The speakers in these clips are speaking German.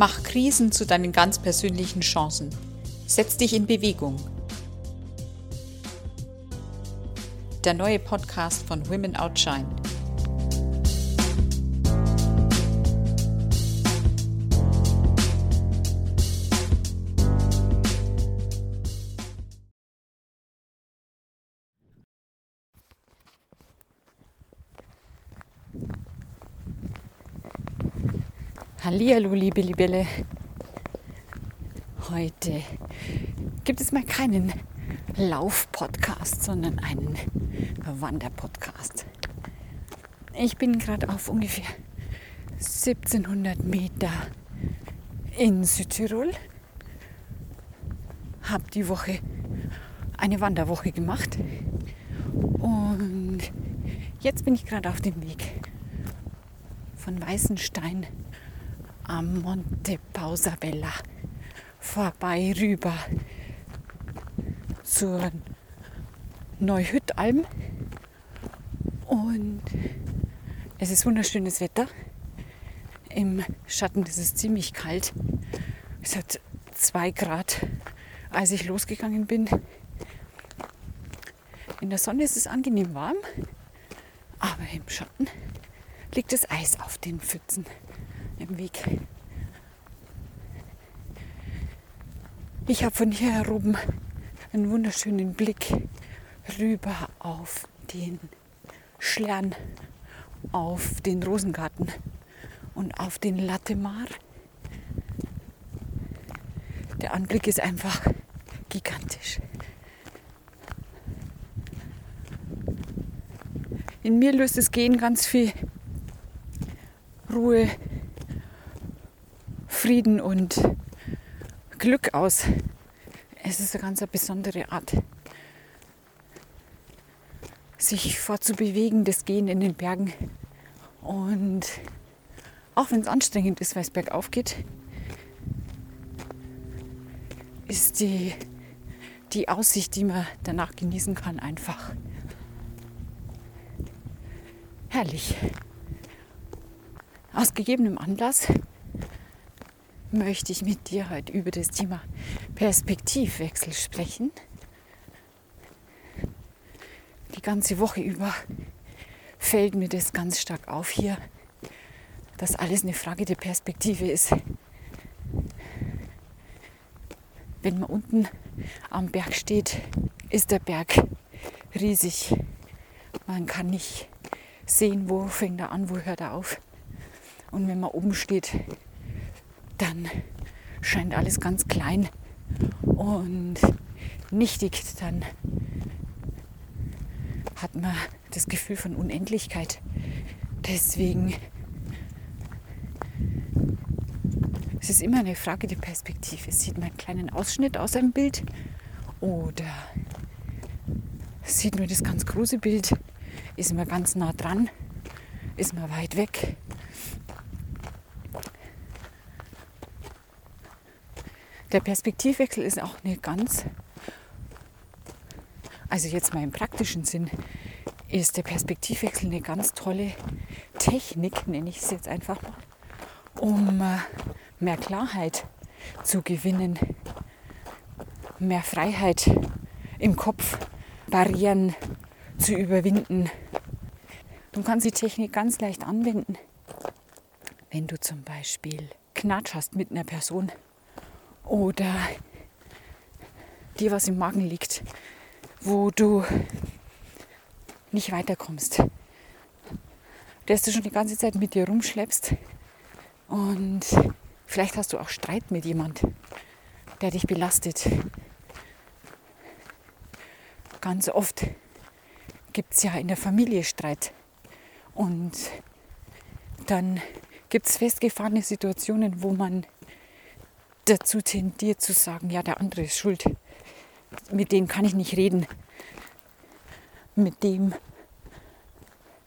Mach Krisen zu deinen ganz persönlichen Chancen. Setz dich in Bewegung. Der neue Podcast von Women Outshine. Hallihallo, liebe Libelle. Heute gibt es mal keinen Lauf-Podcast, sondern einen Wander-Podcast. Ich bin gerade auf ungefähr 1700 Meter in Südtirol. Habe die Woche eine Wanderwoche gemacht und jetzt bin ich gerade auf dem Weg von Weißenstein am Monte Pausabella vorbei rüber zur Neuhüttalm. Und es ist wunderschönes Wetter. Im Schatten ist es ziemlich kalt. Es hat zwei Grad, als ich losgegangen bin. In der Sonne ist es angenehm warm, aber im Schatten liegt das Eis auf den Pfützen im Weg. Ich habe von hier oben einen wunderschönen Blick rüber auf den Schlern, auf den Rosengarten und auf den Lattemar. Der Anblick ist einfach gigantisch. In mir löst das Gehen ganz viel Ruhe, Frieden und Glück aus. Es ist eine ganz besondere Art, sich fortzubewegen, das Gehen in den Bergen. Und auch wenn es anstrengend ist, weil es bergauf geht, ist die, die Aussicht, die man danach genießen kann, einfach herrlich. Aus gegebenem Anlass möchte ich mit dir heute über das Thema Perspektivwechsel sprechen. Die ganze Woche über fällt mir das ganz stark auf hier, dass alles eine Frage der Perspektive ist. Wenn man unten am Berg steht, ist der Berg riesig. Man kann nicht sehen, wo fängt er an, wo hört er auf. Und wenn man oben steht, dann scheint alles ganz klein und nichtig. Dann hat man das Gefühl von Unendlichkeit. Deswegen es ist immer eine Frage der Perspektive. Sieht man einen kleinen Ausschnitt aus einem Bild oder sieht man das ganz große Bild? Ist man ganz nah dran? Ist man weit weg? Der Perspektivwechsel ist auch eine ganz, also jetzt mal im praktischen Sinn, ist der Perspektivwechsel eine ganz tolle Technik, nenne ich es jetzt einfach mal, um äh, mehr Klarheit zu gewinnen, mehr Freiheit im Kopf, Barrieren zu überwinden. Du kannst die Technik ganz leicht anwenden, wenn du zum Beispiel Knatsch hast mit einer Person oder dir was im Magen liegt, wo du nicht weiterkommst, dass du schon die ganze Zeit mit dir rumschleppst. Und vielleicht hast du auch Streit mit jemand, der dich belastet. Ganz oft gibt es ja in der Familie Streit. Und dann gibt es festgefahrene Situationen, wo man dazu tendiert zu sagen, ja, der andere ist schuld. Mit dem kann ich nicht reden. Mit dem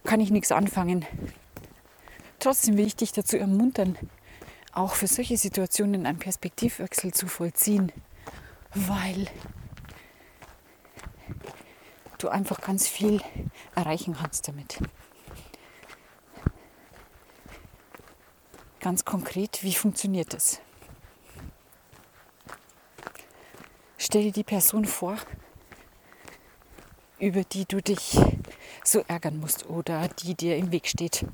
kann ich nichts anfangen. Trotzdem will ich dich dazu ermuntern, auch für solche Situationen einen Perspektivwechsel zu vollziehen, weil du einfach ganz viel erreichen kannst damit. ganz konkret, wie funktioniert es? Stell dir die Person vor, über die du dich so ärgern musst oder die dir im Weg steht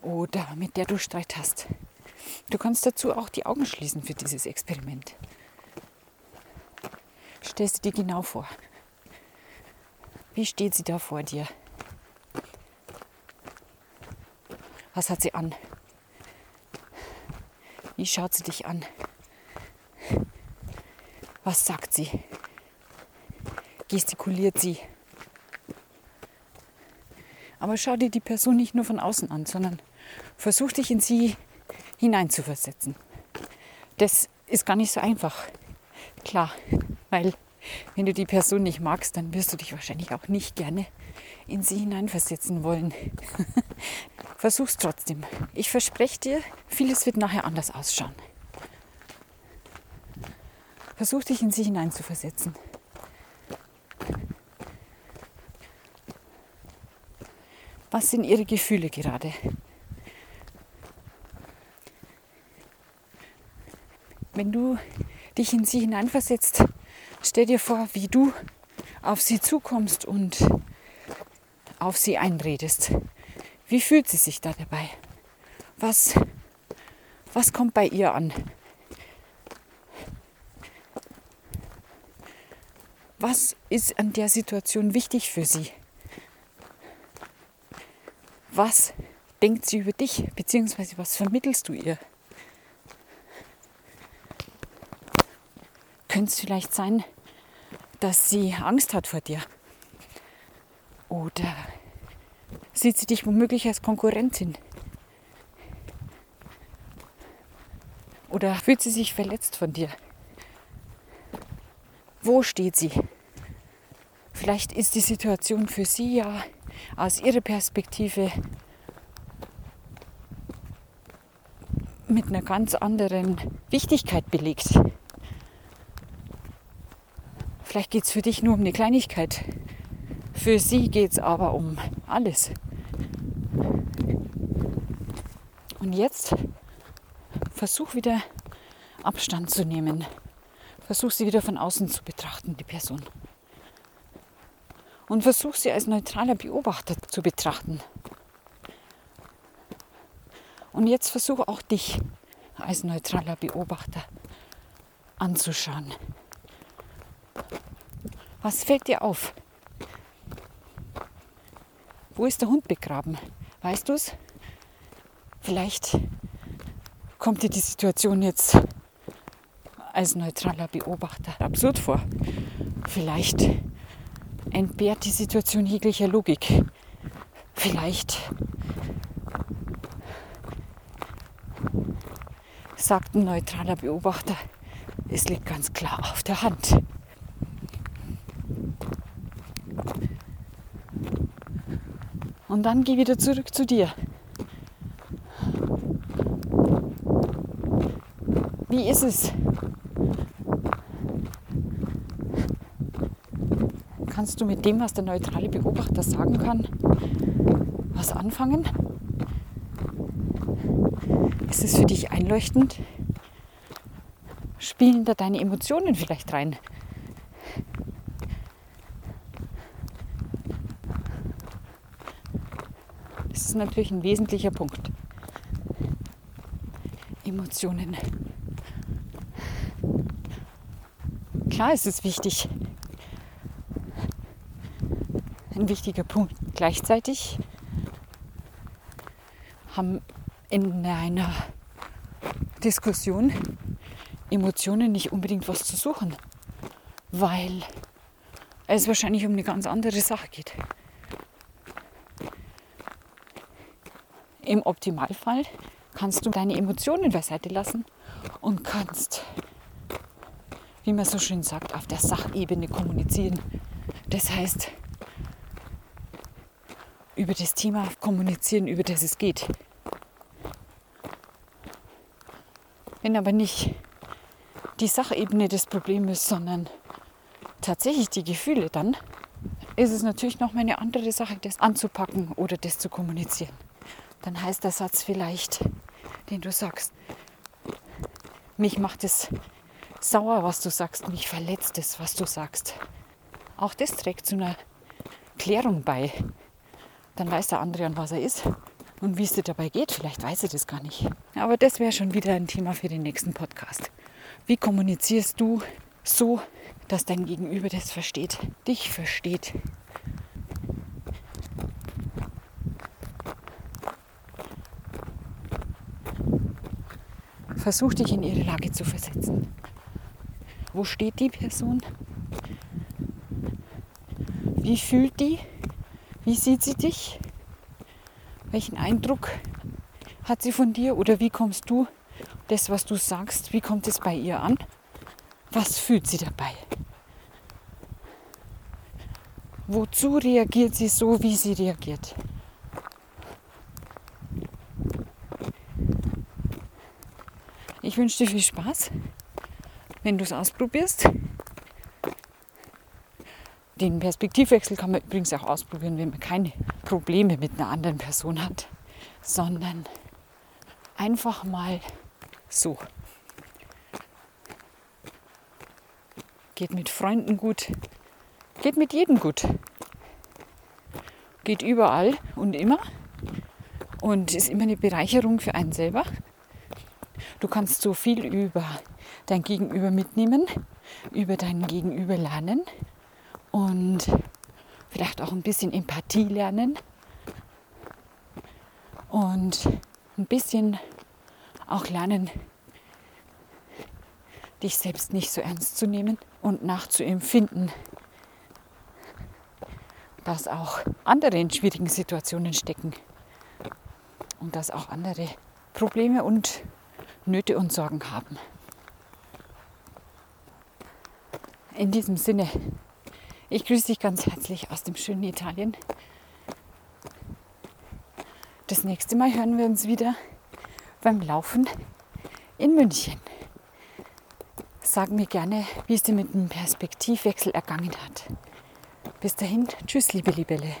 oder mit der du Streit hast. Du kannst dazu auch die Augen schließen für dieses Experiment. Stellst du dir genau vor. Wie steht sie da vor dir? Was hat sie an? Wie schaut sie dich an? Was sagt sie? Gestikuliert sie? Aber schau dir die Person nicht nur von außen an, sondern versuch dich in sie hineinzuversetzen. Das ist gar nicht so einfach. Klar, weil wenn du die Person nicht magst, dann wirst du dich wahrscheinlich auch nicht gerne in sie hineinversetzen wollen. Versuch's trotzdem. Ich verspreche dir, vieles wird nachher anders ausschauen. Versuch dich in sie hineinzuversetzen. Was sind ihre Gefühle gerade? Wenn du dich in sie hineinversetzt, stell dir vor, wie du auf sie zukommst und auf sie einredest. Wie fühlt sie sich da dabei? Was, was kommt bei ihr an? Was ist an der Situation wichtig für sie? Was denkt sie über dich, beziehungsweise was vermittelst du ihr? Könnte es vielleicht sein, dass sie Angst hat vor dir? Oder sieht sie dich womöglich als Konkurrentin? Oder fühlt sie sich verletzt von dir? Wo steht sie? Vielleicht ist die Situation für sie ja aus ihrer Perspektive mit einer ganz anderen Wichtigkeit belegt. Vielleicht geht es für dich nur um eine Kleinigkeit. Für sie geht es aber um alles. Und jetzt versuch wieder Abstand zu nehmen. Versuch sie wieder von außen zu betrachten, die Person. Und versuch sie als neutraler Beobachter zu betrachten. Und jetzt versuch auch dich als neutraler Beobachter anzuschauen. Was fällt dir auf? Wo ist der Hund begraben? Weißt du es? Vielleicht kommt dir die Situation jetzt als neutraler Beobachter absurd vor. Vielleicht entbehrt die Situation jeglicher Logik. Vielleicht sagt ein neutraler Beobachter, es liegt ganz klar auf der Hand. Und dann geh wieder zurück zu dir. Wie ist es? Kannst du mit dem, was der neutrale Beobachter sagen kann, was anfangen? Ist es für dich einleuchtend? Spielen da deine Emotionen vielleicht rein? Das ist natürlich ein wesentlicher Punkt. Emotionen. Klar ist es wichtig. Ein wichtiger Punkt. Gleichzeitig haben in einer Diskussion Emotionen nicht unbedingt was zu suchen, weil es wahrscheinlich um eine ganz andere Sache geht. Im Optimalfall kannst du deine Emotionen beiseite lassen und kannst, wie man so schön sagt, auf der Sachebene kommunizieren. Das heißt, über das Thema kommunizieren, über das es geht. Wenn aber nicht die Sachebene des Problems ist, sondern tatsächlich die Gefühle, dann ist es natürlich noch mal eine andere Sache, das anzupacken oder das zu kommunizieren. Dann heißt der Satz vielleicht, den du sagst. Mich macht es sauer, was du sagst. Mich verletzt es, was du sagst. Auch das trägt zu einer Klärung bei. Dann weiß der andere, an was er ist und wie es dir dabei geht. Vielleicht weiß er das gar nicht. Aber das wäre schon wieder ein Thema für den nächsten Podcast. Wie kommunizierst du so, dass dein Gegenüber das versteht, dich versteht? Versuch dich in ihre Lage zu versetzen. Wo steht die Person? Wie fühlt die? Wie sieht sie dich? Welchen Eindruck hat sie von dir oder wie kommst du das, was du sagst, wie kommt es bei ihr an? Was fühlt sie dabei? Wozu reagiert sie so, wie sie reagiert? Ich wünsche dir viel Spaß, wenn du es ausprobierst. Den Perspektivwechsel kann man übrigens auch ausprobieren, wenn man keine Probleme mit einer anderen Person hat, sondern einfach mal so. Geht mit Freunden gut, geht mit jedem gut. Geht überall und immer und ist immer eine Bereicherung für einen selber. Du kannst so viel über dein Gegenüber mitnehmen, über dein Gegenüber lernen und vielleicht auch ein bisschen Empathie lernen und ein bisschen auch lernen, dich selbst nicht so ernst zu nehmen und nachzuempfinden, dass auch andere in schwierigen Situationen stecken und dass auch andere Probleme und Nöte und Sorgen haben. In diesem Sinne, ich grüße dich ganz herzlich aus dem schönen Italien. Das nächste Mal hören wir uns wieder beim Laufen in München. Sag mir gerne, wie es dir mit dem Perspektivwechsel ergangen hat. Bis dahin, tschüss, liebe Libelle.